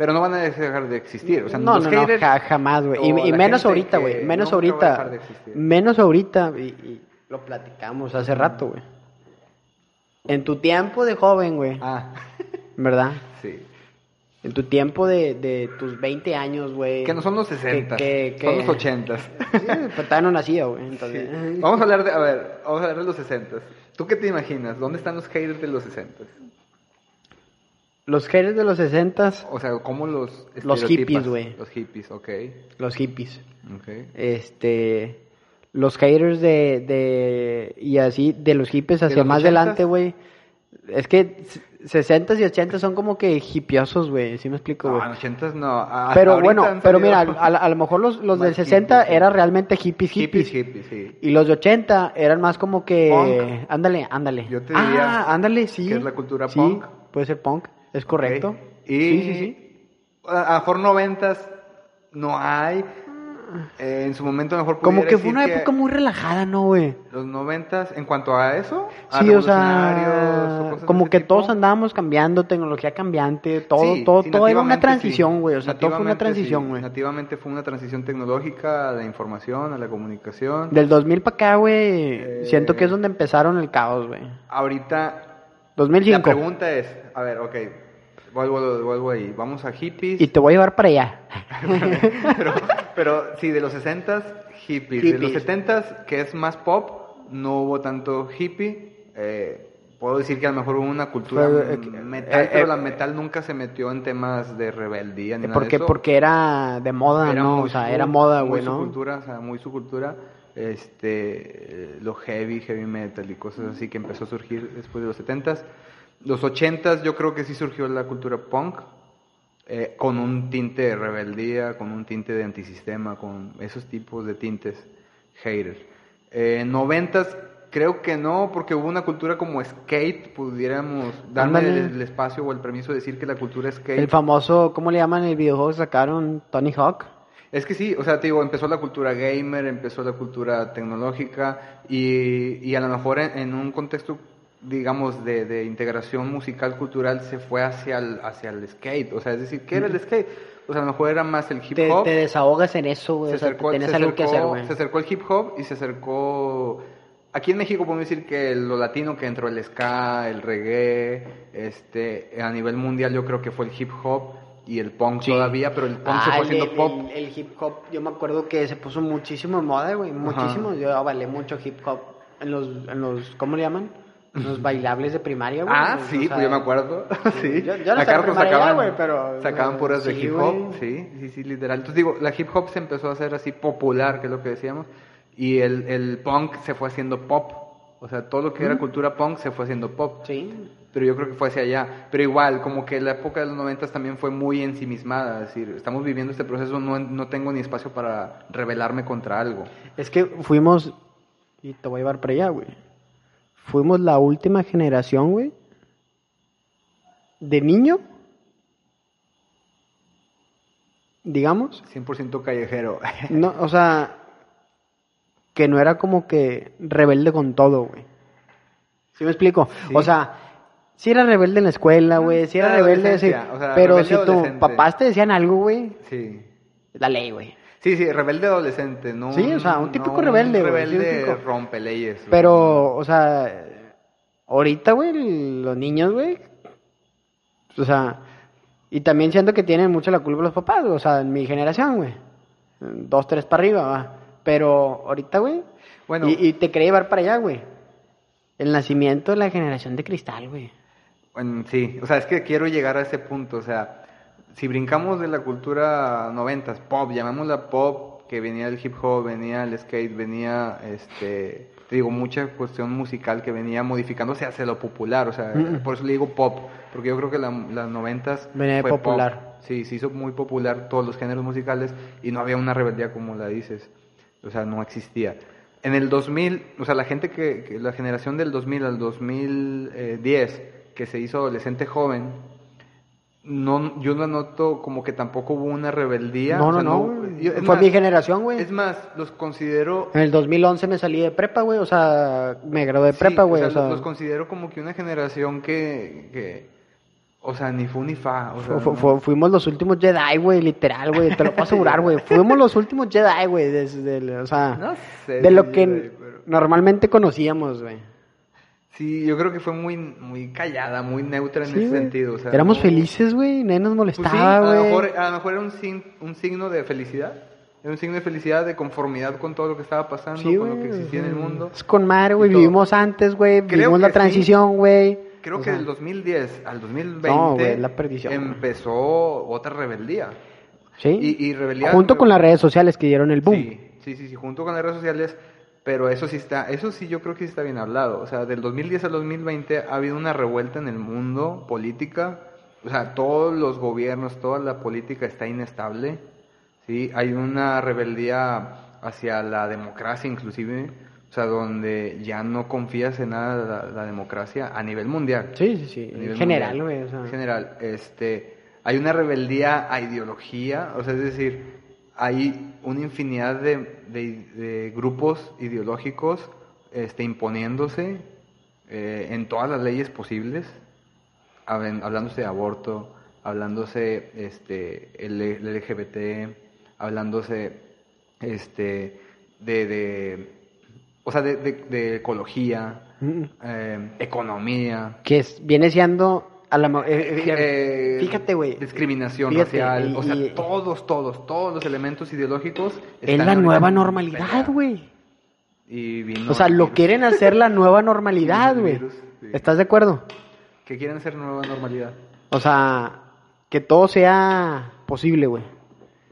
Pero no van a dejar de existir. O sea, no, los no, no, ja- jamás, güey. Y, y menos ahorita, güey. Menos ahorita. de existir. Menos ahorita. Y, y lo platicamos hace rato, güey. En tu tiempo de joven, güey. Ah, ¿Verdad? sí. En tu tiempo de, de tus 20 años, güey. Que no son los 60, que- que- son los 80. Sí, pero todavía no nacía, güey. Entonces... Vamos a hablar de, a ver, vamos a hablar de los 60. ¿Tú qué te imaginas? ¿Dónde están los haters de los 60? Los haters de los 60 O sea, ¿cómo los Los hippies, güey. Los hippies, ok. los hippies. ok. Este. Los haters de. de y así, de los hippies hacia los más 80s? adelante, güey. Es que 60 y 80 son como que hipiosos, güey. ¿Sí me explico, No, güey? en 80 no. a- pero bueno, pero mira, a, a lo mejor los, los del 60 hippies, eran realmente hippies, hippies. Hippies, hippies, sí. Y los de 80 eran más como que. Punk. Ándale, ándale. Yo te diría ah, ándale, sí. que es la cultura Sí, punk. Puede ser punk, es correcto. Ok. Y Sí, sí, sí. A, lo mejor 90 no hay. Eh, en su momento mejor Como que fue una época muy relajada, ¿no, güey? Los 90 en cuanto a eso, a Sí, o sea, de como que tipo. todos andábamos cambiando, tecnología cambiante, todo, Sí, todo, sí, todo era una transición, güey, o sea, todo fue una transición, güey. Nativamente fue una transición tecnológica a la información, a la comunicación. Del 2000 para acá, güey, Eh, siento que es donde empezaron el caos, güey. Ahorita 2005. la pregunta es, a ver, ok, vuelvo, vuelvo ahí, vamos a hippies. Y te voy a llevar para allá. pero, pero sí, de los 60s, hippies. De los Hippies. 70s, que es más pop, no hubo tanto hippie. Eh, puedo decir que a lo mejor hubo una cultura Fue, eh, metal, eh, pero eh, la metal nunca se metió en temas de rebeldía ni nada porque, de eso. porque era de moda, Era ¿no? muy O sea, su- era moda, muy güey, su ¿no? cultura, o sea, muy su cultura. Este, eh, lo heavy, heavy metal y cosas así que empezó a surgir después de los 70s. Los 80s yo creo que sí surgió la cultura punk, eh, con un tinte de rebeldía, con un tinte de antisistema, con esos tipos de tintes haters. Eh, 90s creo que no, porque hubo una cultura como skate, pudiéramos darme el, el espacio o el permiso de decir que la cultura skate El famoso, ¿cómo le llaman el videojuego que sacaron? Tony Hawk. Es que sí, o sea, te digo, empezó la cultura gamer, empezó la cultura tecnológica y, y a lo mejor en, en un contexto, digamos, de, de integración musical cultural se fue hacia el, hacia el skate. O sea, es decir, ¿qué era el skate? O sea, a lo mejor era más el hip Te, hop. te desahogas en eso, güey. se O sea, acercó, tienes se algo que hacer, acercó- güey. se acercó el hip hop y se acercó... Aquí en México podemos decir que lo latino que entró el ska, el reggae, este, a nivel mundial yo creo que fue el hip hop y el punk Sí. todavía, pero el punk se Ah, fue el, haciendo pop. El, el hip hop, yo me acuerdo que se puso muchísimo en moda, güey, muchísimo. Yo avalé mucho hip hop en los, en los, ¿cómo le llaman? En los bailables de primaria, güey. Ah, O sí, sea, pues yo me acuerdo. sí. Yo- yo no Acá sacaban, güey, pero- sacaban puras de hip hop. güey. Sí, sí, sí, literal. Entonces digo, la hip hop se empezó a hacer así popular, que es lo que decíamos. Y el, el punk se fue haciendo pop. O sea, todo lo que era cultura punk se fue haciendo pop. Sí. Pero yo creo que fue hacia allá. Pero igual, como que la época de los noventas también fue muy ensimismada. Es decir, estamos viviendo este proceso, no, no tengo ni espacio para rebelarme contra algo. Es que fuimos, y te voy a llevar para allá, güey. Fuimos la última generación, güey, de niño, digamos, 100% callejero. no, o sea, que no era como que rebelde con todo, güey. ¿Sí me explico? Sí. O sea, sí era rebelde en la escuela, güey, sí era rebelde, sí, adolescencia, o sea, pero si tus papás te decían algo, güey, sí. la ley, güey. Sí, sí, rebelde adolescente, ¿no? Sí, o sea, un típico no rebelde, güey, rebelde típico. rompe leyes. Pero, o sea, ahorita, güey, los niños, güey, o sea, y también siento que tienen mucho la culpa los papás, o sea, en mi generación, güey, dos, tres para arriba, va. Pero ahorita, güey, Bueno. y, y te quería llevar para allá, güey, el nacimiento de la generación de cristal, güey. Bueno, sí, o sea, es que quiero llegar a ese punto, o sea, si brincamos de la cultura noventas, pop, llamémosla pop, que venía el hip hop, venía el skate, venía, este, te digo, mucha cuestión musical que venía modificándose hacia lo popular, o sea, Mm. por eso le digo pop, porque yo creo que la- las noventas Venía de fue pop. popular. Sí, se hizo muy popular todos los géneros musicales y no había una rebeldía como la dices, o sea, no existía. En el 2000, o sea, la gente que, que- la generación del 2000 al 2010, que se hizo adolescente joven, no, yo no noto como que tampoco hubo una rebeldía. No, o no, sea, no, yo- Fue más, mi generación, güey. Es más, los considero... En el 2011 me salí de prepa, güey. O sea, me gradué de sí, prepa, güey. o O sea, los considero como que una generación que... que o sea, ni fu ni fa. O sea, fu- no- fuimos los últimos Jedi, güey, literal, güey. Te lo puedo asegurar, güey. Fuimos los últimos Jedi, güey. Desde, el- o sea, No sé de lo que pero- normalmente conocíamos, güey. Sí, yo creo que fue muy, muy callada, muy neutra en Sí, ese sentido. O sea, Éramos no- felices, güey. Nadie nos Pues sí, molestaba, a, lo güey. mejor, a lo mejor era un, sin- un signo de felicidad. Era un signo de felicidad, de conformidad con todo lo que estaba pasando, Sí, con lo que existía en el mundo. Es con madre, güey. Vivimos antes, güey. Vivimos la transición, güey. Creo O que del 2010 al 2020 No, güey, la perdición, empezó otra rebeldía. Sí. Y, y rebeldía... Junto con las redes sociales que dieron el boom. Sí, sí, sí, sí, junto con las redes sociales, pero eso sí está, eso sí yo creo que sí está bien hablado. O sea, del 2010 al 2020 ha habido una revuelta en el mundo política. O sea, todos los gobiernos, toda la política está inestable. Sí, hay una rebeldía hacia la democracia inclusive. O sea, donde ya no confías en nada la, la democracia a nivel mundial. Sí, sí, sí. A En nivel general, mundial. güey. O sea, En general, este, hay una rebeldía a ideología, o sea, es decir, hay una infinidad de, de- de grupos ideológicos este, imponiéndose eh, en todas las leyes posibles, hablándose de aborto, hablándose este, el, el LGBT, hablándose este, de, de, o sea, de, de- de ecología, mm, eh, economía, que es, viene siendo a la eh, eh, eh, fíjate, güey. Discriminación Fíjate, racial. y- o sea, y- todos, todos, todos los elementos ideológicos. Es la nueva normalidad, güey. O sea, lo virus. quieren hacer la nueva normalidad, güey. sí. ¿Estás de acuerdo? Que quieren hacer nueva normalidad. O sea, que todo sea posible, güey.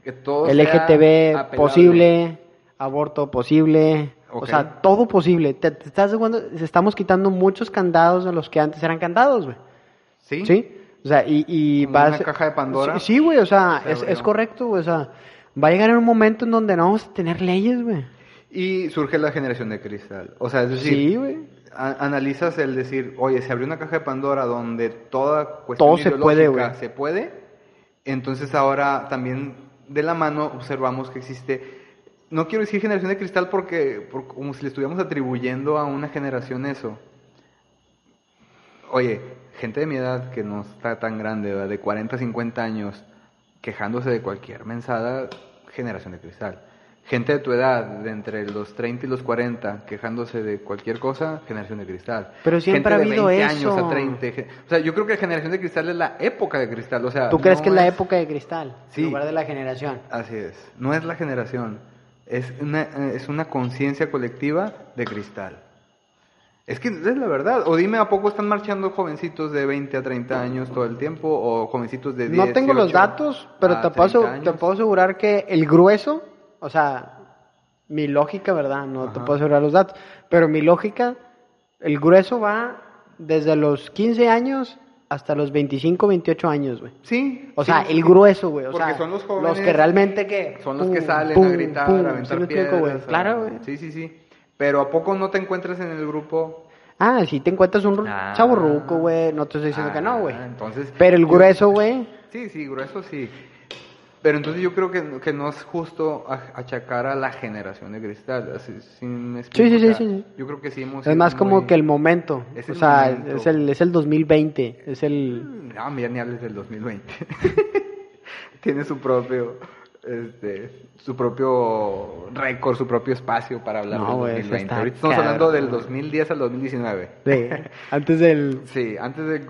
Que todo sea LGTB apelable. posible, aborto posible, o Ok. sea, todo posible. ¿Te, te estás de acuerdo? Estamos quitando muchos candados de los que antes eran candados, güey. ¿Sí? ¿Sí? O sea, y, y Como va a una caja de Pandora. Sí, sí, güey, o sea, Se es, es correcto, güey, o sea, va a llegar un momento en donde no vamos a tener leyes, güey. Y surge la generación de cristal. O sea, es decir, Sí, güey. analizas el decir, oye, se abrió una caja de Pandora donde toda cuestión Todo se puede, se puede. Entonces ahora también de la mano observamos que existe, no quiero decir generación de cristal porque, por- como si le estuviéramos atribuyendo a una generación eso. Oye, gente de mi edad que no está tan grande, ¿verdad? de 40, 50 años, quejándose de cualquier mensada, generación de cristal. Gente de tu edad, de entre los 30 y los 40, quejándose de cualquier cosa, generación de cristal. Pero siempre Gente ha de habido 20 eso. años a 30. ge- O sea, yo creo que la generación de cristal es la época de cristal. O sea, ¿Tú crees no que es la época de cristal? Sí. En lugar de la generación. Así es. No es la generación. Es una, es una conciencia colectiva de cristal. Es que es la verdad. O dime, ¿a poco están marchando jovencitos de 20 a 30 años todo el tiempo? ¿O jovencitos de 10, No tengo los 18 datos, pero te puedo, 30 asegu- te puedo asegurar que el grueso, o sea, mi lógica, ¿verdad? No te Ajá. puedo asegurar los datos, pero mi lógica, el grueso va desde los 15 años hasta los 25, 28 años, güey. Sí. O sí, sea, sí. el grueso, güey. O Porque sea, son los jóvenes. que realmente que... Son los que pum, salen pum, a gritar, pum, a ¿sí aventar me explico, güey? piedras, Claro, güey. Sí, sí, sí. Pero ¿a poco no te encuentras en el grupo? Ah, si te encuentras un Ah. chavo ruco, güey, no te estoy diciendo que no, güey. Ah, Entonces. Pero el grueso, güey, Sí, sí, grueso sí. Pero entonces yo creo que, que no es justo achacar a la generación de cristal. así, ¿sí me explico? Sí, sí, O sí, sí. Yo creo que sí hemos es más como muy- que el momento. Es o el sea, momento. es el, es el 2020, es el... No, ya ni hables del 2020. Tiene su propio, este, su propio récord, su propio espacio para hablar No, del güey, eso 2020. está Ahorita estamos hablando cabrón. del 2010 al 2019. Sí, antes del... Sí, antes de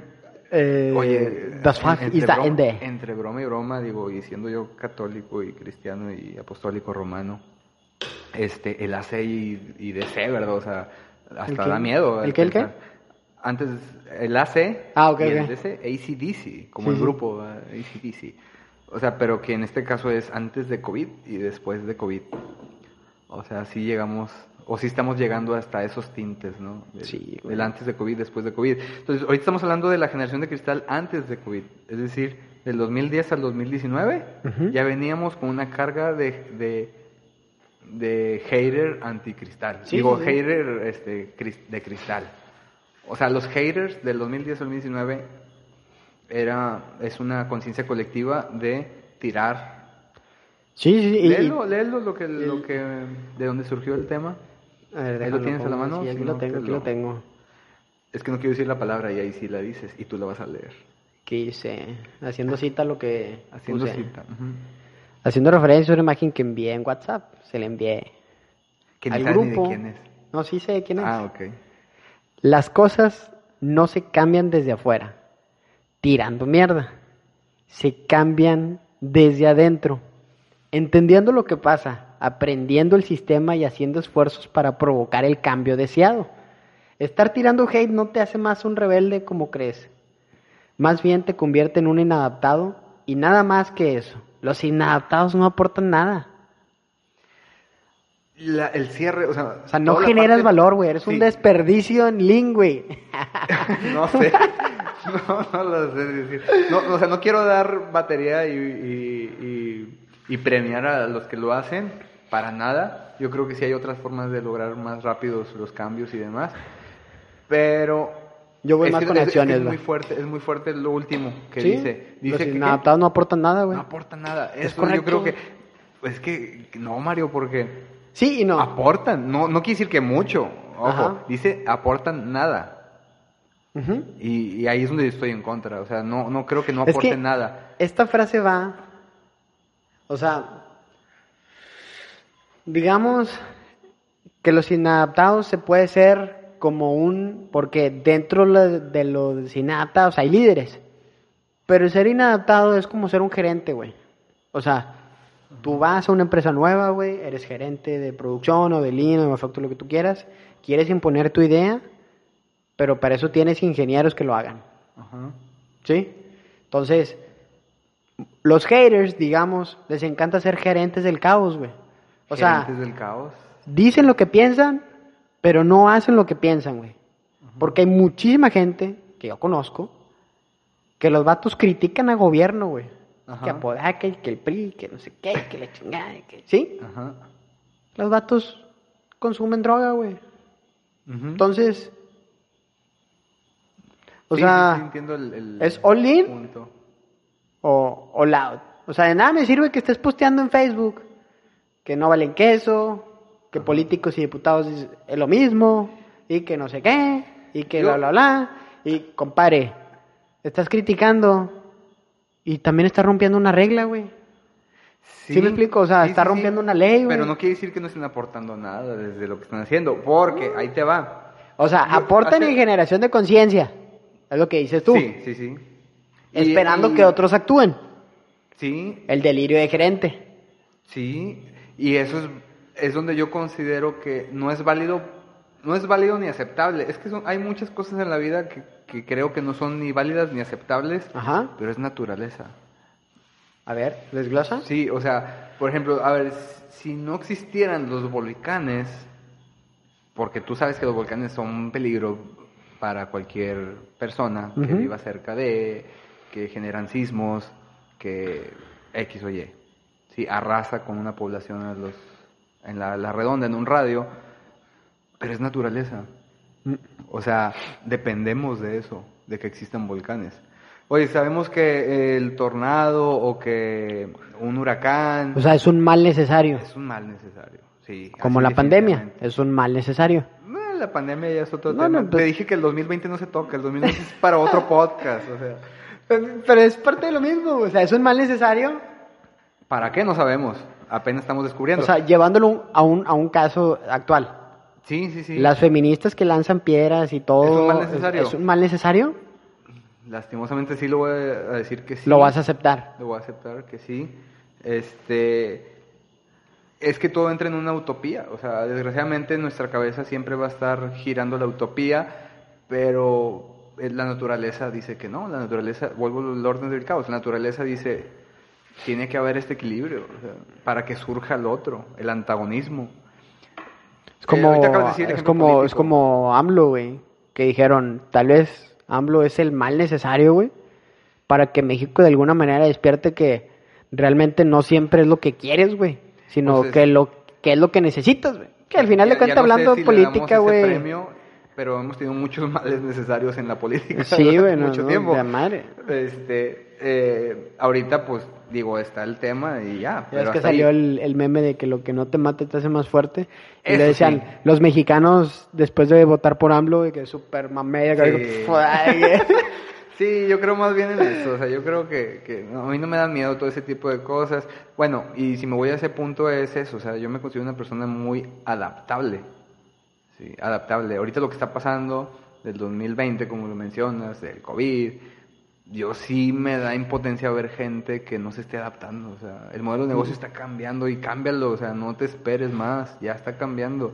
Eh, Oye, the fuck entre broma, in there? entre broma y broma, digo, y siendo yo católico y cristiano y apostólico romano, este, el AC y, y DC, ¿verdad? O sea, ¿El hasta da miedo. ¿El qué, el qué? Antes, el AC Ah, ok, y el. DC, ACDC, como Sí, el grupo. ACDC. O sea, pero que en este caso es antes de COVID y después de COVID. O sea, sí llegamos, o sí estamos llegando hasta esos tintes, ¿no? Sí, güey. del antes de COVID, después de COVID. Entonces, ahorita estamos hablando de la generación de cristal antes de COVID. Es decir, del 2010 al 2019, Ujú. ya veníamos con una carga de, de, de hater anticristal. Sí, Digo, sí, hater este, de cristal. O sea, los haters del 2010 al 2019 era, es una conciencia colectiva de tirar. Sí, sí, sí. y- Léelo, léelo lo que, lo que, de dónde surgió el tema. A ver, ¿Ahí lo déjalo tienes a la mano? Sí, aquí lo tengo, te aquí lo- lo tengo. Es que no quiero decir la palabra y ahí sí la dices y tú la vas a leer. Aquí dice, haciendo cita lo que Haciendo puse. cita. ujú. Haciendo referencia a una imagen que envié en WhatsApp. Se la envié Que al ni de grupo. quién es. No, sí sé quién es. Ah, ok. Las cosas no se cambian desde afuera, tirando mierda. Se cambian desde adentro, entendiendo lo que pasa, aprendiendo el sistema y haciendo esfuerzos para provocar el cambio deseado. Estar tirando hate no te hace más un rebelde como crees. Más bien te convierte en un inadaptado y nada más que eso. Los inadaptados no aportan nada. La- el cierre, o sea... O sea, no generas parte- valor, güey. Eres un desperdicio en lingüe. No sé. No, no lo sé decir. No, o sea, no quiero dar batería y, y, y- y premiar a los que lo hacen para nada. Yo creo que sí hay otras formas de lograr más rápidos los cambios y demás. Pero Yo voy es más que- con es- es acciones, Es muy fuerte, es muy fuerte lo último que Sí, dice. Dice los que no aportan nada, güey. no aporta nada. Es Eso yo creo correcto. que pues que no, Mario, porque Sí y no. aportan, no no quiere decir que mucho. Ojo, Ajá. dice aportan nada. Ujú. Y, y ahí es donde estoy en contra. O sea, no, no creo que no Es aporte que nada. Esta frase va, o sea, digamos que los inadaptados se puede ser como un, porque dentro de los inadaptados hay líderes, pero el ser inadaptado es como ser un gerente, güey. O sea, tú vas a una empresa nueva, güey, eres gerente de producción o de línea o de lo que tú quieras, quieres imponer tu idea, pero para eso tienes ingenieros que lo hagan. Ajá. ¿Sí? Entonces, los haters, digamos, les encanta ser gerentes del caos, güey. O sea, Gerentes del caos. dicen lo que piensan, pero no hacen lo que piensan, güey. Porque hay muchísima gente que yo conozco que los vatos critican a gobierno, güey. Que Apodaca y que el PRI, que no sé qué, que la chingada, que... ¿Sí? Ajá. Los vatos consumen droga, güey. Entonces, o Sí, sea, sí, sí, entiendo el, el ¿es all in? punto. o, o loud. O sea, de nada me sirve que estés posteando en Facebook que no valen queso, que políticos y diputados es, lo mismo, y que no sé qué, y que Yo- bla, bla, bla. Y compare, estás criticando y también estás rompiendo una regla, güey. ¿Sí me explico? O sea, está rompiendo una ley, güey. Pero no quiere decir que no estén aportando nada desde lo que están haciendo, porque ahí te va. O sea, aportan hace- en generación de conciencia. Es lo que dices tú. Sí, sí, sí. Esperando y- que otros actúen. Sí, El delirio de gerente. Sí, y eso es, es donde yo considero que no es válido, no es válido ni aceptable. Es que son, hay muchas cosas en la vida que, que creo que no son ni válidas ni aceptables, Ajá. pero es naturaleza. A ver, ¿desglosa? Sí, o sea, por ejemplo, a ver, si no existieran los volcanes, porque tú sabes que los volcanes son un peligro para cualquier persona que viva cerca de, que generan sismos, que X o Y. Sí, arrasa con una población a los, en la, la redonda, en un radio, pero es naturaleza. Mm. O sea, dependemos de eso, de que existan volcanes. Oye, sabemos que el tornado o que un huracán O sea, es un mal necesario. es un mal necesario. Sí, Como la pandemia, es un mal necesario. No, la pandemia ya es otro No, tema. no, pues- Te dije que el 2020 no se toca, el 2020 es para otro podcast. O sea, Pero es parte de lo mismo, o sea, es un mal necesario. ¿para qué? No sabemos. Apenas estamos descubriendo. O sea, llevándolo a un, a un caso actual. sí, sí, sí. Las feministas que lanzan piedras y todo. Es un mal necesario. ¿Es, un mal necesario? Lastimosamente sí lo voy a decir que sí. Lo vas a aceptar. Lo voy a aceptar que sí. Este. Es que todo entra en una utopía. O sea, desgraciadamente en nuestra cabeza siempre va a estar girando la utopía, pero eh, la naturaleza dice que no. La naturaleza, vuelvo al orden del caos. La naturaleza dice: tiene que haber este equilibrio o sea, para que surja el otro, el antagonismo. Es como, Eh, de es como, es como AMLO, güey, que dijeron, tal vez AMLO es el mal necesario, güey, para que México de alguna manera despierte que realmente no siempre es lo que quieres, güey, sino Pues es- que lo que es lo que necesitas, güey. Que al final Ya- de cuentas no hablando de política, güey. pero hemos tenido muchos males necesarios en la política Sí, güey, no, mucho no, tiempo. de madre. Este, eh, ahorita, pues, digo, está el tema y ya. Ya pero es que ahí. salió el, el meme de que lo que no te mate te hace más fuerte. Y Eso le decían, sí. los mexicanos, después de votar por AMLO, y que es súper mamey, acá, Sí. que. Sí, yo creo más bien en eso. O sea, yo creo que, que no, a mí no me dan miedo todo ese tipo de cosas. Bueno, y si me voy a ese punto es eso. O sea, yo me considero una persona muy adaptable. Sí, adaptable. Ahorita lo que está pasando del 2020, como lo mencionas, del COVID, yo sí me da impotencia ver gente que no se esté adaptando. O sea, el modelo de negocio está cambiando y cámbialo. O sea, no te esperes más. Ya está cambiando.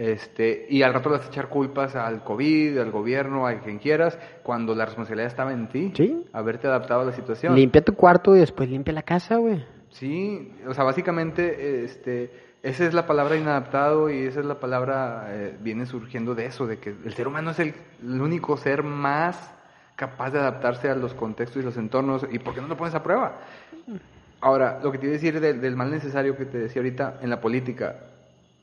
Este, y al rato le vas a echar culpas al COVID, al gobierno, a quien quieras, cuando la responsabilidad estaba en ti. Sí. Haberte adaptado a la situación. Limpia tu cuarto y después limpia la casa, güey. Sí, o sea, básicamente, este, esa es la palabra inadaptado y esa es la palabra, eh, viene surgiendo de eso, de que el ser humano es el, el único ser más capaz de adaptarse a los contextos y los entornos, ¿y por qué no lo pones a prueba? Ahora, lo que te iba a decir del, del mal necesario que te decía ahorita en la política,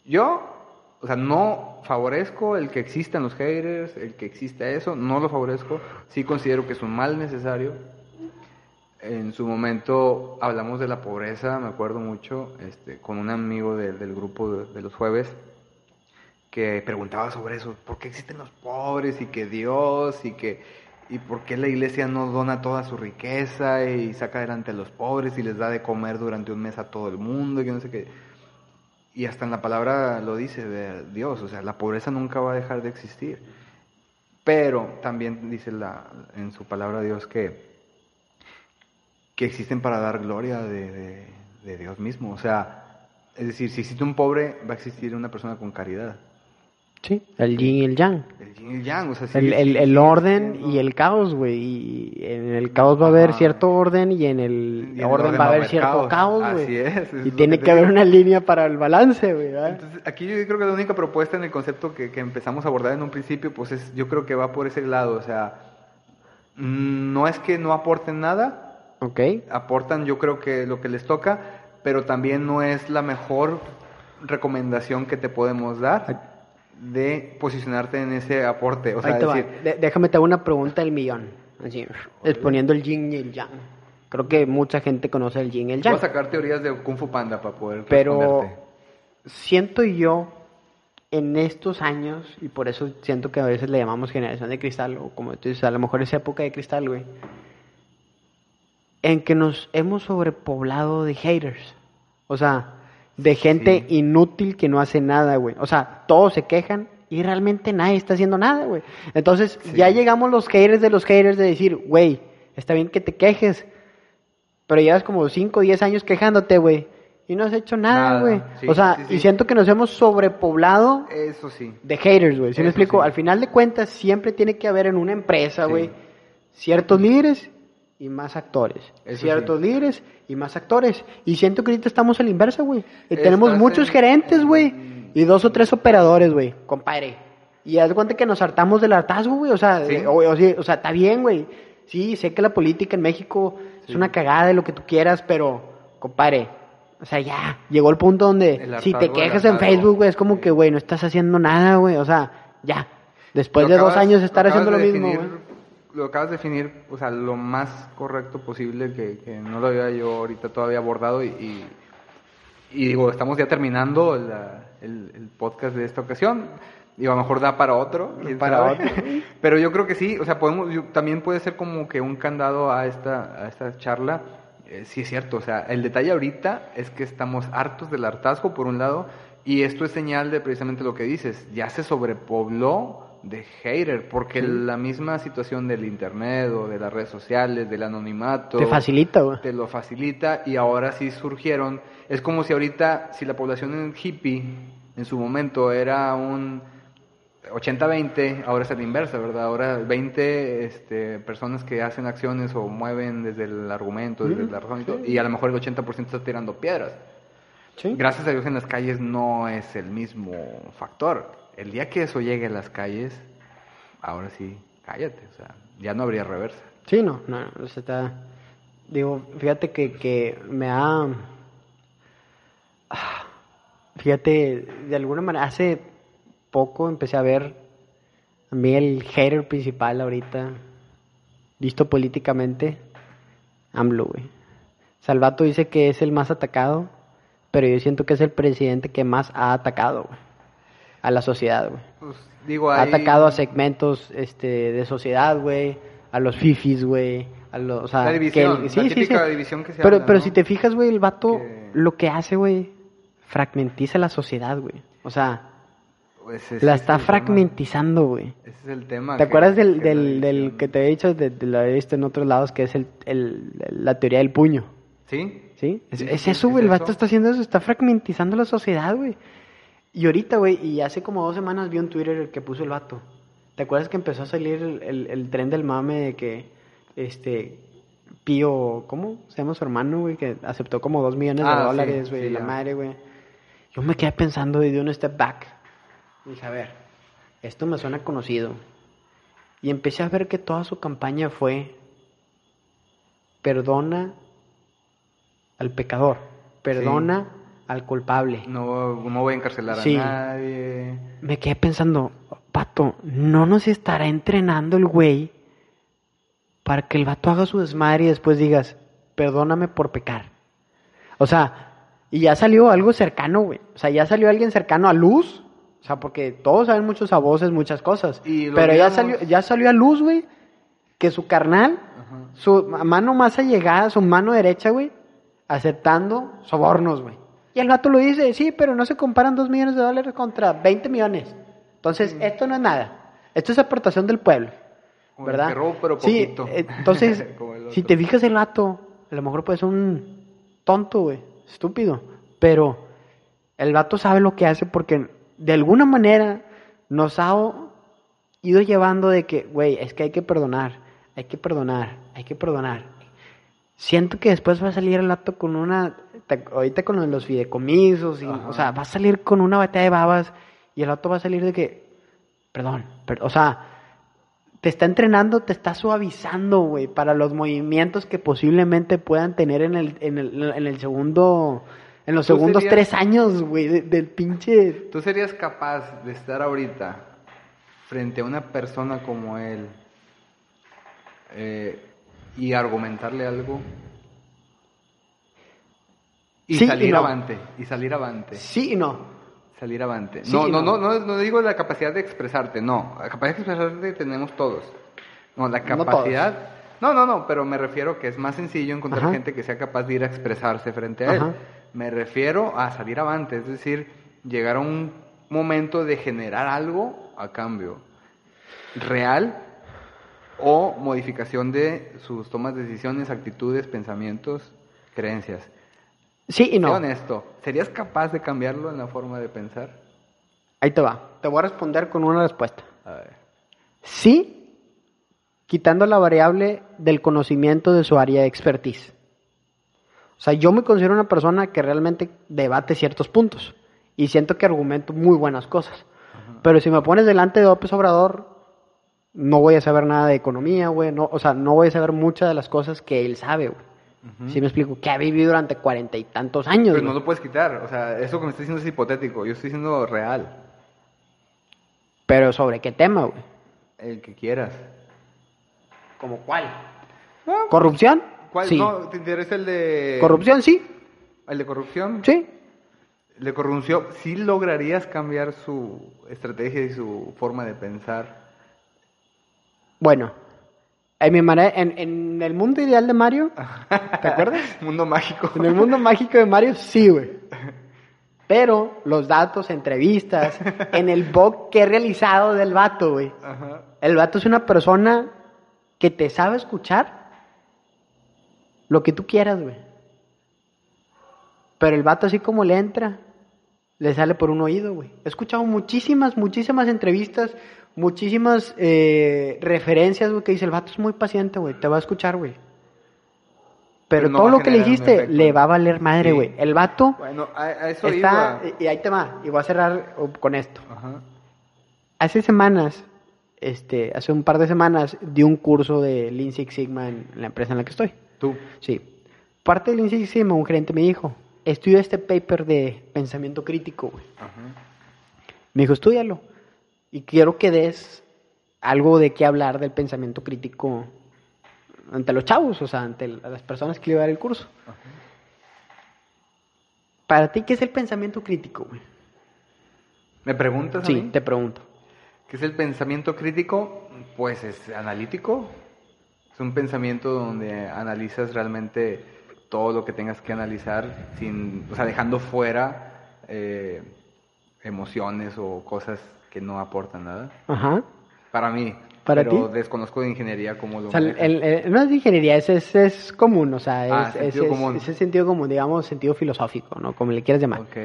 yo, o sea, no favorezco el que existan los haters, el que exista eso, no lo favorezco, sí considero que es un mal necesario, en su momento hablamos de la pobreza, me acuerdo mucho, este, con un amigo de- del grupo de, de los jueves que preguntaba sobre eso, ¿por qué existen los pobres y que Dios y que y por qué la iglesia no dona toda su riqueza y saca adelante a los pobres y les da de comer durante un mes a todo el mundo y que no sé qué. Y hasta en la palabra lo dice de Dios, o sea, la pobreza nunca va a dejar de existir. Pero también dice la, en su palabra Dios que que existen para dar gloria de, de- de Dios mismo. O sea, es decir, si existe un pobre, va a existir una persona con caridad. Sí. El yin y el yang. El yin y el yang, o sea, El, sigue- el, el sigue orden y el caos, güey. Y en el caos va a haber cierto orden y en el Y en el orden orden va a haber cierto caos, Así güey. es, es Y tiene que haber una línea para el balance, güey. Entonces, aquí yo creo que la única propuesta en el concepto que, que empezamos a abordar en un principio, pues es, yo creo que va por ese lado, o sea, mm, no es que no aporten nada, Ok. aportan yo creo que lo que les toca, pero también no es la mejor recomendación que te podemos dar de posicionarte en ese aporte, o sea, Ahí te va. decir, De- déjame te hago una pregunta del millón. Así, exponiendo el yin y el yang. Creo que mucha gente conoce el yin y el voy yang. a sacar teorías de Kung Fu Panda para poder Pero siento yo en estos años, y por eso siento que a veces le llamamos generación de cristal, o como tú dices, a lo mejor es época de cristal, güey, en que nos hemos sobrepoblado de haters. O sea, de gente Sí. inútil que no hace nada, güey. O sea, todos se quejan y realmente nadie está haciendo nada, güey. Entonces, Sí. ya llegamos los haters de los haters de decir, güey, está bien que te quejes, pero llevas como 5 o 10 años quejándote, güey. Y no has hecho nada, güey. sí, o sea, y siento que nos hemos sobrepoblado Eso sí. de haters, güey. ¿Sí me explico? Al final de cuentas, siempre tiene que haber en una empresa, güey, ciertos líderes y más actores. Eso ciertos líderes y más actores. Y siento que ahorita estamos a la inversa, güey. Y Estás tenemos muchos en- gerentes, güey. en- Y dos o tres operadores, güey. Compadre. Y haz cuenta que nos hartamos del hartazgo, güey. O sea, Sí. o, o o sea, está bien, güey. Sí, sé que la política en México es una cagada de lo que tú quieras, pero, compadre, o sea, ya, llegó el punto donde El si te quejas en. Facebook, güey, es como que, güey, no estás haciendo nada, güey. O sea, ya. Después Lo de dos años estar haciendo lo mismo, güey. Lo acabas de definir, o sea, lo más correcto posible que, que no lo había yo ahorita todavía abordado y, y, y digo, estamos ya terminando la- el, el podcast de esta ocasión. Digo, a lo mejor da para otro. Para sabe. otro. Pero yo creo que sí, o sea, podemos, yo- también puede ser como que un candado a esta, a esta charla. Eh, sí es cierto, o sea, el detalle ahorita es que estamos hartos del hartazgo, por un lado, y esto es señal de precisamente lo que dices, ya se sobrepobló de hater, porque la misma situación del internet o de las redes sociales, del anonimato, Te facilita, güey. te lo facilita y ahora sí surgieron. Es como si ahorita, si la población en hippie en su momento era un 80-20, ahora es la inversa, ¿verdad? Ahora 20 este, personas que hacen acciones o mueven desde el argumento, desde la razón y, todo, y a lo mejor el 80% está tirando piedras. Sí. Gracias a Dios en las calles no es el mismo factor. El día que eso llegue a las calles, ahora sí, cállate, o sea, ya no habría reversa. Sí, no, no, o sea, está... Digo, fíjate que, que me ha... Ah, Fíjate, de alguna manera, hace poco empecé a ver a mí el hater principal ahorita, visto políticamente, AMLO, güey. Salvato dice que es el más atacado, pero yo siento que es el presidente que más ha atacado, güey, a la sociedad, güey. Pues, digo, Ha hay- atacado a segmentos este, de sociedad, güey. A los fifis, güey. A los, o sea, La división, que- la sí, sí, típica sí. división que se Pero, habla, pero ¿no? si te fijas, güey, el vato Que- lo que hace, güey, fragmentiza la sociedad, güey. O sea, pues, la es está el tema. fragmentizando, güey. Ese es el tema. ¿Te que- acuerdas del, que del, del que te he dicho, de, de lo he visto en otros lados, que es el, el- la teoría del puño? ¿Sí? ¿Sí? Es, Sí, es sí, eso, es güey. El eso. vato está haciendo eso, está fragmentizando la sociedad, güey. Y ahorita, güey, y hace como dos semanas vi un Twitter que puso el vato. ¿Te acuerdas que empezó a salir el, el- el tren del mame de que, este, Pío, ¿cómo se llama su hermano, güey? Que aceptó como dos millones de Ah, dólares, güey, sí, la ya. madre, güey. Yo me quedé pensando y di un step back. Y dije, a ver, esto me suena conocido. Y empecé a ver que toda su campaña fue, perdona al pecador, perdona al culpable. No, no voy a encarcelar Sí. a nadie. Me quedé pensando, pato, ¿no nos estará entrenando el güey para que el vato haga su desmadre y después digas, perdóname por pecar? O sea, y ya salió algo cercano, güey. O sea, ya salió alguien cercano a luz. O sea, porque todos saben muchos a voces, muchas cosas. Y Pero ya salió, ya salió a luz, güey, que su carnal, Ajá. su mano más allegada, su mano derecha, güey, aceptando sobornos, güey. Y el vato lo dice, sí, pero no se comparan dos millones de dólares contra 20 millones. Entonces, esto no es nada. Esto es aportación del pueblo. Como ¿Verdad? pero sí, poquito. eh, entonces, si te fijas el vato, a lo mejor puede ser un tonto, güey, estúpido. Pero el vato sabe lo que hace porque de alguna manera nos ha ido llevando de que, güey, es que hay que perdonar, hay que perdonar, hay que perdonar. Siento que después va a salir el vato con una, ahorita con lo de los fideicomisos, y, o sea, va a salir con una batalla de babas y el vato va a salir de que, perdón, per- o sea, te está entrenando, te está suavizando, güey, para los movimientos que posiblemente puedan tener en el, en el, en el segundo, en los segundos serías- tres años, güey, de- del pinche... ¿Tú serías capaz de estar ahorita frente a una persona como él eh, y argumentarle algo? Y Sí y salir no. avante, y salir avante, Sí y no. salir avante. Sí no, y no, no. no, no, no digo la capacidad de expresarte, no. La capacidad de expresarte tenemos todos. No, la capacidad... No, no, no, pero me refiero que es más sencillo encontrar Ajá. gente que sea capaz de ir a expresarse frente a él. Ajá. Me refiero a salir avante, es decir, llegar a un momento de generar algo a cambio real o modificación de sus tomas de decisiones, actitudes, pensamientos, creencias. Sí y no. Sé honesto, ¿serías capaz de cambiarlo en la forma de pensar? Ahí te va. Te voy a responder con una respuesta. A ver. Sí, quitando la variable del conocimiento de su área de expertise. O sea, yo me considero una persona que realmente debate ciertos puntos y siento que argumento muy buenas cosas. Pero si me pones delante de López Obrador, no voy a saber nada de economía, güey. No, o sea, no voy a saber muchas de las cosas que él sabe, güey. ¿Sí me explico? Que ha vivido durante cuarenta y tantos años. Pero no lo puedes quitar, o sea, eso que me estás diciendo es hipotético, yo estoy diciendo real, Pero sobre qué tema, güey. el que quieras. ¿Como cuál? Ah, ¿Corrupción? ¿Cuál? Sí. No, ¿te interesa el de... ¿Corrupción? Sí. ¿El de corrupción? Sí. El de corrupción, ¿sí lograrías cambiar su estrategia y su forma de pensar? Bueno, en, mi mane- en, en el mundo ideal de Mario, ¿te acuerdas? Mundo mágico. En el mundo mágico de Mario, sí, güey. Pero los datos, entrevistas, en el blog que he realizado del vato, güey. Ajá. El vato es una persona que te sabe escuchar lo que tú quieras, güey. Pero el vato así como le entra, le sale por un oído, güey. He escuchado muchísimas, muchísimas entrevistas, muchísimas eh, referencias, güey, que dice, el vato es muy paciente, güey, te va a escuchar, güey. Pero, Pero no todo lo que le dijiste le va a valer madre, Sí. güey. El vato Bueno, a, a eso está... iba. Y ahí te va, y voy a cerrar con esto. Ajá. Hace semanas, este, hace un par de semanas, di un curso de Lean Six Sigma en la empresa en la que estoy. Tú. Sí. Parte de Lean Six Sigma, un gerente me dijo, estudia este paper de pensamiento crítico, güey. Me dijo, estudialo. Y quiero que des algo de qué hablar del pensamiento crítico ante los chavos, o sea, ante las personas que le dar el curso. Para ti, ¿qué es el pensamiento crítico, güey? ¿Me preguntas a Sí, mí? te pregunto. ¿Qué es el pensamiento crítico? Pues es analítico. Es un pensamiento donde analizas realmente todo lo que tengas que analizar, sin, o sea, dejando fuera eh, emociones o cosas que no aportan nada. Ajá. Para mí. ¿Para pero ti? desconozco de ingeniería cómo lo O sea, el- el- no es de ingeniería, es, es, es común, o sea, es, Ah, es, sentido es- común. es sentido común, digamos, sentido filosófico, ¿no? Como le quieras llamar. Ok.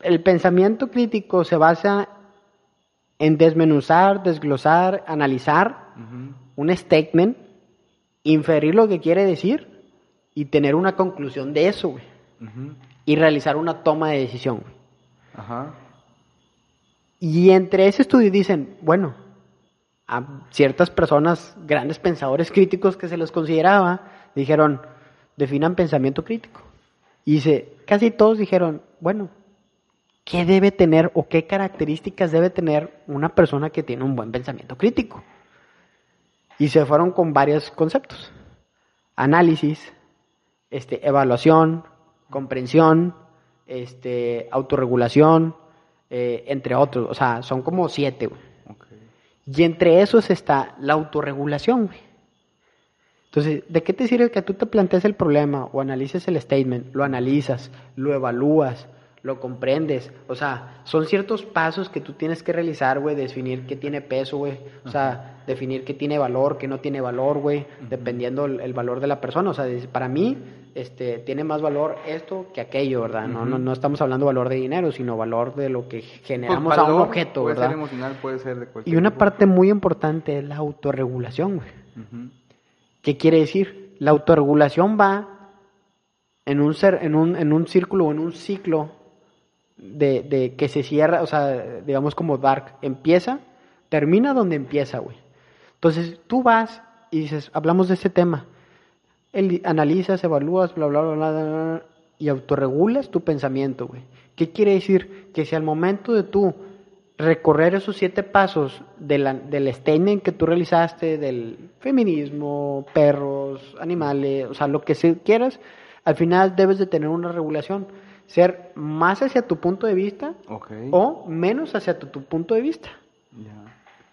El pensamiento crítico se basa en desmenuzar, desglosar, analizar un statement, inferir lo que quiere decir y tener una conclusión de eso, güey. Y realizar una toma de decisión, güey. Ajá. Y entre ese estudio dicen, bueno, a ciertas personas, grandes pensadores críticos que se los consideraba, dijeron, definan pensamiento crítico. Y dice, casi todos dijeron, bueno, ¿qué debe tener o qué características debe tener una persona que tiene un buen pensamiento crítico? Y se fueron con varios conceptos. Análisis, este, evaluación, comprensión, este, autorregulación, eh, entre otros. O sea, son como siete, güey. Y entre esos está la autorregulación, güey. Entonces, ¿de qué te sirve que tú te plantees el problema o analices el statement? Lo analizas, lo evalúas, lo comprendes. O sea, son ciertos pasos que tú tienes que realizar, güey, definir qué tiene peso, güey. O sea, definir qué tiene valor, qué no tiene valor, güey, dependiendo el, el valor de la persona. O sea, para mí, este, tiene más valor esto que aquello, ¿verdad? no, no, no estamos hablando de valor de dinero, sino valor de lo que Pues, generamos a un objeto, puede ¿verdad? ser emocional, puede ser de cualquier Y una tipo. parte muy importante es la autorregulación, güey. ¿Qué quiere decir? La autorregulación va en un, ser, en un, en un círculo o en un ciclo de, de que se cierra, o sea, digamos como Dark, empieza, termina donde empieza, güey. Entonces tú vas y dices, hablamos de este tema, el, analizas, evalúas, bla, bla, bla, bla, bla, bla, y autorregulas tu pensamiento, güey. ¿Qué quiere decir? Que si al momento de tú recorrer esos siete pasos de la- del statement que tú realizaste, del feminismo, perros, animales, o sea, lo que quieras, al final debes de tener una regulación. Ser más hacia tu punto de vista o menos hacia tu, tu punto de vista.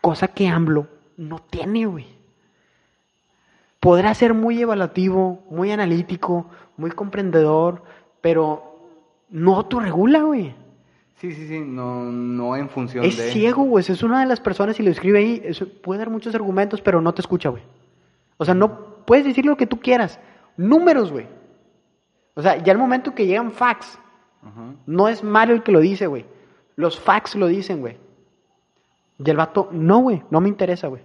Cosa que AMLO no tiene, güey. Podrá ser muy evaluativo, muy analítico, muy comprendedor, pero no autorregula, güey. Sí, sí, sí, no, no en función Es de... ciego, güey. Es una de las personas, y lo escribe ahí, eso puede dar muchos argumentos, pero no te escucha, güey. O sea, no puedes decir lo que tú quieras. Números, güey. O sea, ya el momento que llegan facts, Ajá. no es Mario el que lo dice, güey. Los facts lo dicen, güey. Y el vato, no, güey, no me interesa, güey.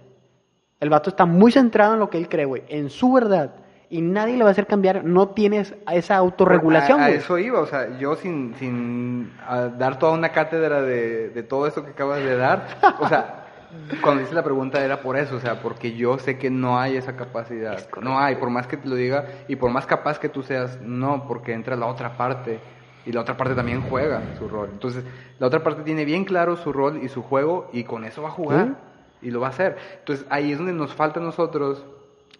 El vato está muy centrado en lo que él cree, güey, en su verdad. Y nadie le va a hacer cambiar, no tienes esa autorregulación, A, a güey. eso iba, o sea, yo sin, sin dar toda una cátedra de, de todo esto que acabas de dar, o sea, cuando hice la pregunta era por eso, o sea, porque yo sé que no hay esa capacidad, no hay, por más que te lo diga y por más capaz que tú seas, no, porque entra la otra parte y la otra parte también juega su rol. Entonces, la otra parte tiene bien claro su rol y su juego y con eso va a jugar y lo va a hacer. Entonces, ahí es donde nos falta a nosotros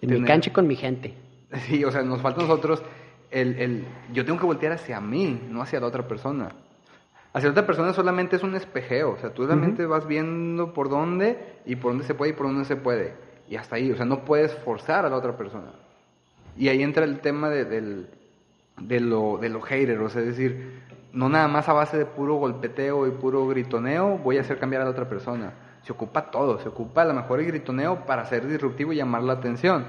En mi tener- cancha y con mi gente. Sí, o sea, nos falta a nosotros el, el... Yo tengo que voltear hacia mí, no hacia la otra persona. Hacia la otra persona solamente es un espejeo, o sea, tú solamente vas viendo por dónde y por dónde se puede y por dónde no se puede. Y hasta ahí, o sea, no puedes forzar a la otra persona. Y ahí entra el tema de, del, de, lo, de lo hater, o sea, es decir, no nada más a base de puro golpeteo y puro gritoneo voy a hacer cambiar a la otra persona. Se ocupa todo, se ocupa a lo mejor el gritoneo para ser disruptivo y llamar la atención,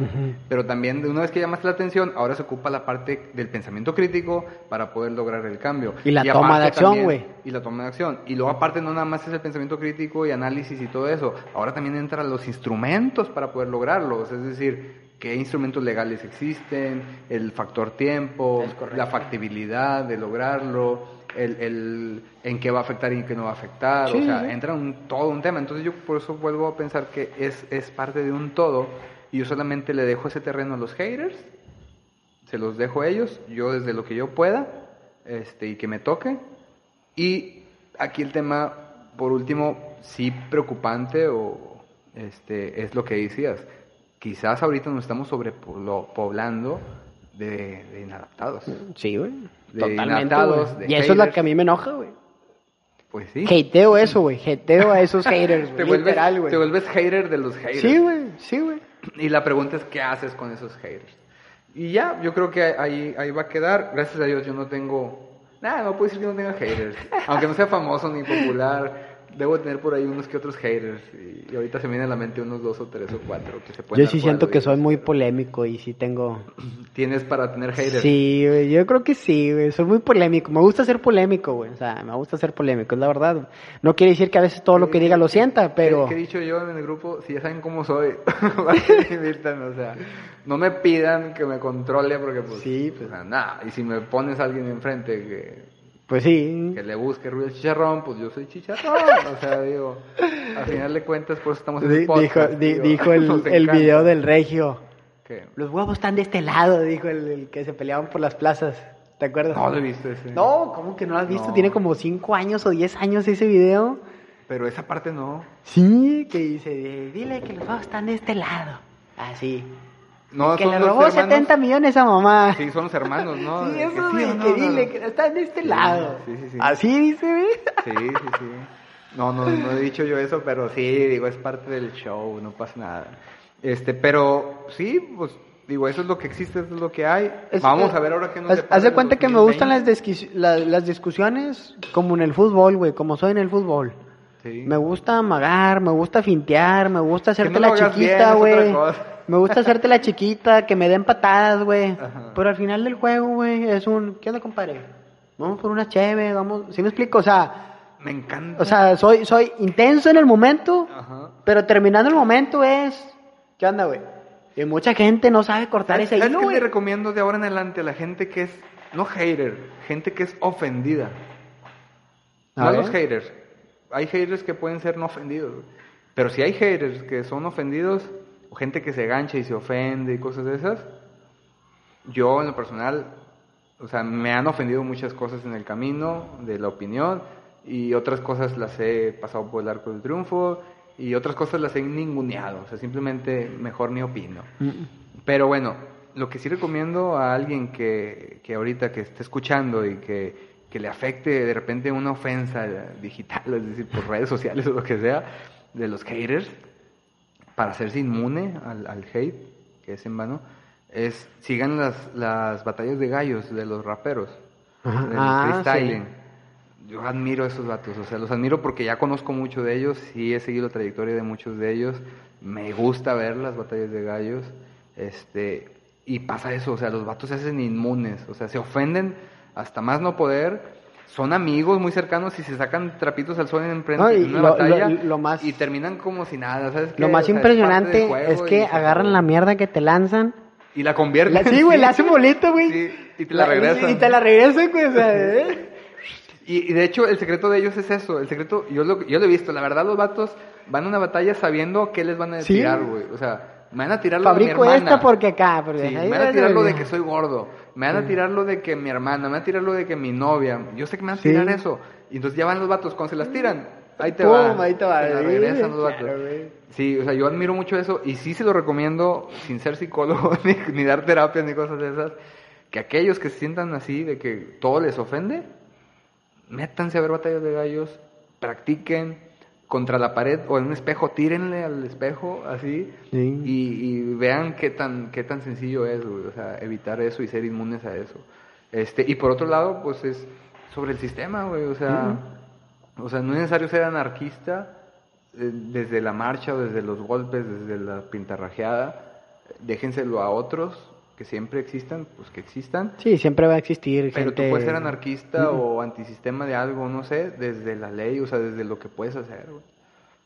pero también de una vez que llamaste la atención, ahora se ocupa la parte del pensamiento crítico para poder lograr el cambio. Y la toma de acción, también- güey. Y la toma de acción. Y luego aparte no nada más es el pensamiento crítico y análisis y todo eso, ahora también entran los instrumentos para poder lograrlo, es decir, qué instrumentos legales existen, el factor tiempo, la factibilidad de lograrlo, el, el en qué va a afectar y en qué no va a afectar, Sí, o sea, entra un, todo un tema. Entonces yo por eso vuelvo a pensar que es, es parte de un todo y yo solamente le dejo ese terreno a los haters, se los dejo a ellos, yo desde lo que yo pueda este, y que me toque. Y aquí el tema, por último, sí preocupante o este, es lo que decías. Quizás ahorita nos estamos sobrepoblando de, de inadaptados. Sí, güey. Totalmente. de Y eso es lo que a mí me enoja, güey. Pues sí. Hateo eso, güey. Hateo a esos haters, te, güey. vuelves, Literal, güey. te vuelves hater de los haters. Sí, güey. Sí, güey. Y la pregunta es, ¿qué haces con esos haters? Y ya, yo creo que ahí, ahí va a quedar. Gracias a Dios yo no tengo... Nada, no puedo decir que no tenga haters. Aunque no sea famoso ni popular, debo tener por ahí unos que otros haters. Y, y ahorita se me vienen a la mente unos dos o tres o cuatro que se pueden Yo sí siento que soy muy polémico y sí tengo... Tienes para tener haters. Sí, güey. Yo creo que sí, güey. Soy muy polémico. Me gusta ser polémico, güey. O sea, me gusta ser polémico, es la verdad. No quiere decir que a veces todo lo que diga lo sienta, pero... ¿Qué, he dicho yo en el grupo? Si ya saben cómo soy. O sea, no me pidan que me controle porque pues... Sí, pues. o sea, nada. Y si me pones a alguien enfrente que, Pues sí. que le busque ruido de chicharrón, pues yo soy chicharrón. O sea, digo, al final de cuentas, por eso estamos en el dijo, podcast. di- digo, dijo el, el video del regio. ¿Qué? Los huevos están de este lado, dijo el, el que se peleaban por las plazas. ¿Te acuerdas? No lo he visto ese. No, ¿cómo que no lo has visto? No. Tiene como 5 años o 10 años ese video. Pero esa parte no. Sí, que dice, dile que los huevos están de este lado. Así. No, que le robó hermanos. 70 millones a mamá. Sí, son los hermanos, ¿no? Sí, eso, que sí no, que dile que están de este lado. sí, sí, sí. Así dice. Sí, sí, sí. No, no, no he dicho yo eso, pero sí, digo, es parte del show, no pasa nada. Este, pero sí, pues, digo, eso es lo que existe, eso es lo que hay. Es- Vamos a ver ahora qué nos haz- de cuenta que me gustan las, 2020. disquis- la- las discusiones como en el fútbol, güey, como soy en el fútbol. Sí. Me gusta amagar, me gusta fintear, me gusta hacerte no la chiquita, güey. Me gusta hacerte la chiquita, que me den patadas, güey. Pero al final del juego, güey, es un... ¿Qué onda, compadre? Vamos por una cheve, vamos... ¿Sí me explico? O sea, Me encanta. o sea, soy, soy intenso en el momento, Ajá. pero terminando el momento es... ¿Qué onda, güey? Y mucha gente no sabe cortar ¿Sabes, ese ¿sabes hilo, güey. le recomiendo de ahora en adelante a la gente que es, no hater, gente que es ofendida? A no a los haters. Hay haters que pueden ser no ofendidos. Pero si hay haters que son ofendidos, gente que se gancha y se ofende y cosas de esas, yo en lo personal, o sea, me han ofendido muchas cosas en el camino de la opinión y otras cosas las he pasado por el arco del triunfo y otras cosas las he ninguneado. O sea, simplemente mejor ni opino. Mm. Pero bueno, lo que sí recomiendo a alguien que, que ahorita que esté escuchando y que, que le afecte de repente una ofensa digital, es decir, por redes sociales o lo que sea, de los haters, para hacerse inmune al, al hate, que es en vano, es sigan las, las batallas de gallos de los raperos, Ajá. del Ah, freestyling. Yo admiro a esos vatos, o sea, los admiro porque ya conozco mucho de ellos, sí he seguido la trayectoria de muchos de ellos, me gusta ver las batallas de gallos, este, y pasa eso, o sea, los vatos se hacen inmunes, o sea, se ofenden hasta más no poder, son amigos muy cercanos y se sacan trapitos al sol en, No, en una lo- batalla lo- lo más- y terminan como si nada, ¿sabes? Lo O más sea, impresionante es que agarran la mierda que te lanzan. Y la convierten. La- sí, güey, la hacen bolita, güey. Sí, y te la regresan. Y te la regresan, güey. o sea, ¿eh? Y, y de hecho, el secreto de ellos es eso. El secreto, yo lo, yo lo he visto. La verdad, los vatos van a una batalla sabiendo qué les van a tirar, güey. O sea, me van a tirar lo de mi Fabrico hermana. esta porque acá. Porque Sí, me van a tirar lo de que soy gordo. Me van a tirar lo de que mi hermana. Me van a tirar lo de que mi novia. Yo sé que me van a Sí. tirar eso. Y entonces ya van los vatos. Cuando se las tiran, ahí te Pum, va. ahí te va. Se regresan los claro, vatos. güey. Sí, o sea, yo admiro mucho eso. Y sí se lo recomiendo, sin ser psicólogo, ni, ni dar terapias, ni cosas de esas. Que aquellos que se sientan así, de que todo les ofende, métanse a ver batallas de gallos, practiquen contra la pared o en un espejo, tírenle al espejo así Sí. y, y vean qué tan qué tan sencillo es, güey, o sea, evitar eso y ser inmunes a eso. Este, y por otro lado, pues es sobre el sistema, güey, o sea, o sea, no es necesario ser anarquista eh, desde la marcha o desde los golpes, desde la pintarrajeada, déjenselo a otros que siempre existan, pues que existan. Sí, siempre va a existir Pero gente... tú puedes ser anarquista o antisistema de algo, no sé, desde la ley, o sea, desde lo que puedes hacer, güey.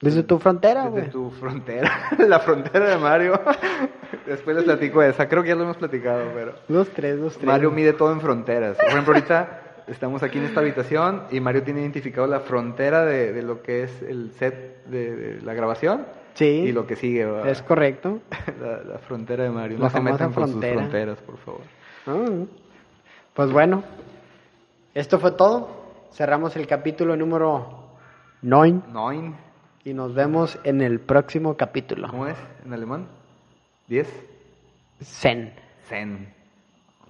Desde tu frontera, Desde tu frontera, la frontera de Mario. Después les platico esa, creo que ya lo hemos platicado, pero... Dos, tres, dos, tres. Mario mide todo en fronteras. Por ejemplo, ahorita estamos aquí en esta habitación y Mario tiene identificado la frontera de, de lo que es el set de, de la grabación Sí, y lo que sigue. es correcto. La, la frontera de Mario. La No se metan sus frontera. fronteras, por favor. Ah, Pues bueno, esto fue todo. Cerramos el capítulo número 9 Neun, y nos vemos en el próximo capítulo. ¿cómo es en alemán? ¿Diez? Zen. Zen.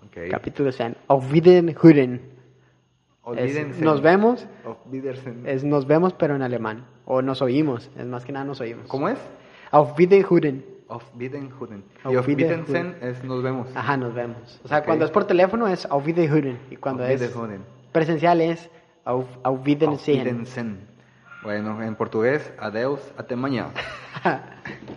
Ok. Capítulo Zen. Auf Wiederhören. Es, nos vemos, Auf Wiedersehen. es nos vemos pero en alemán. O nos oímos, es más que nada nos oímos. ¿Cómo es? Auf Wiederhören. Auf Wiedersehen. Auf Y Auf Wiedersehen. Es nos vemos. Ajá, nos vemos. O sea, Ok. cuando es por teléfono es Auf Wiederhören. Y cuando Auf es Wiederhören. presencial es Auf, auf Auf Wiedersehen. Wiedersehen. Bueno, en portugués, adeus, até mañana.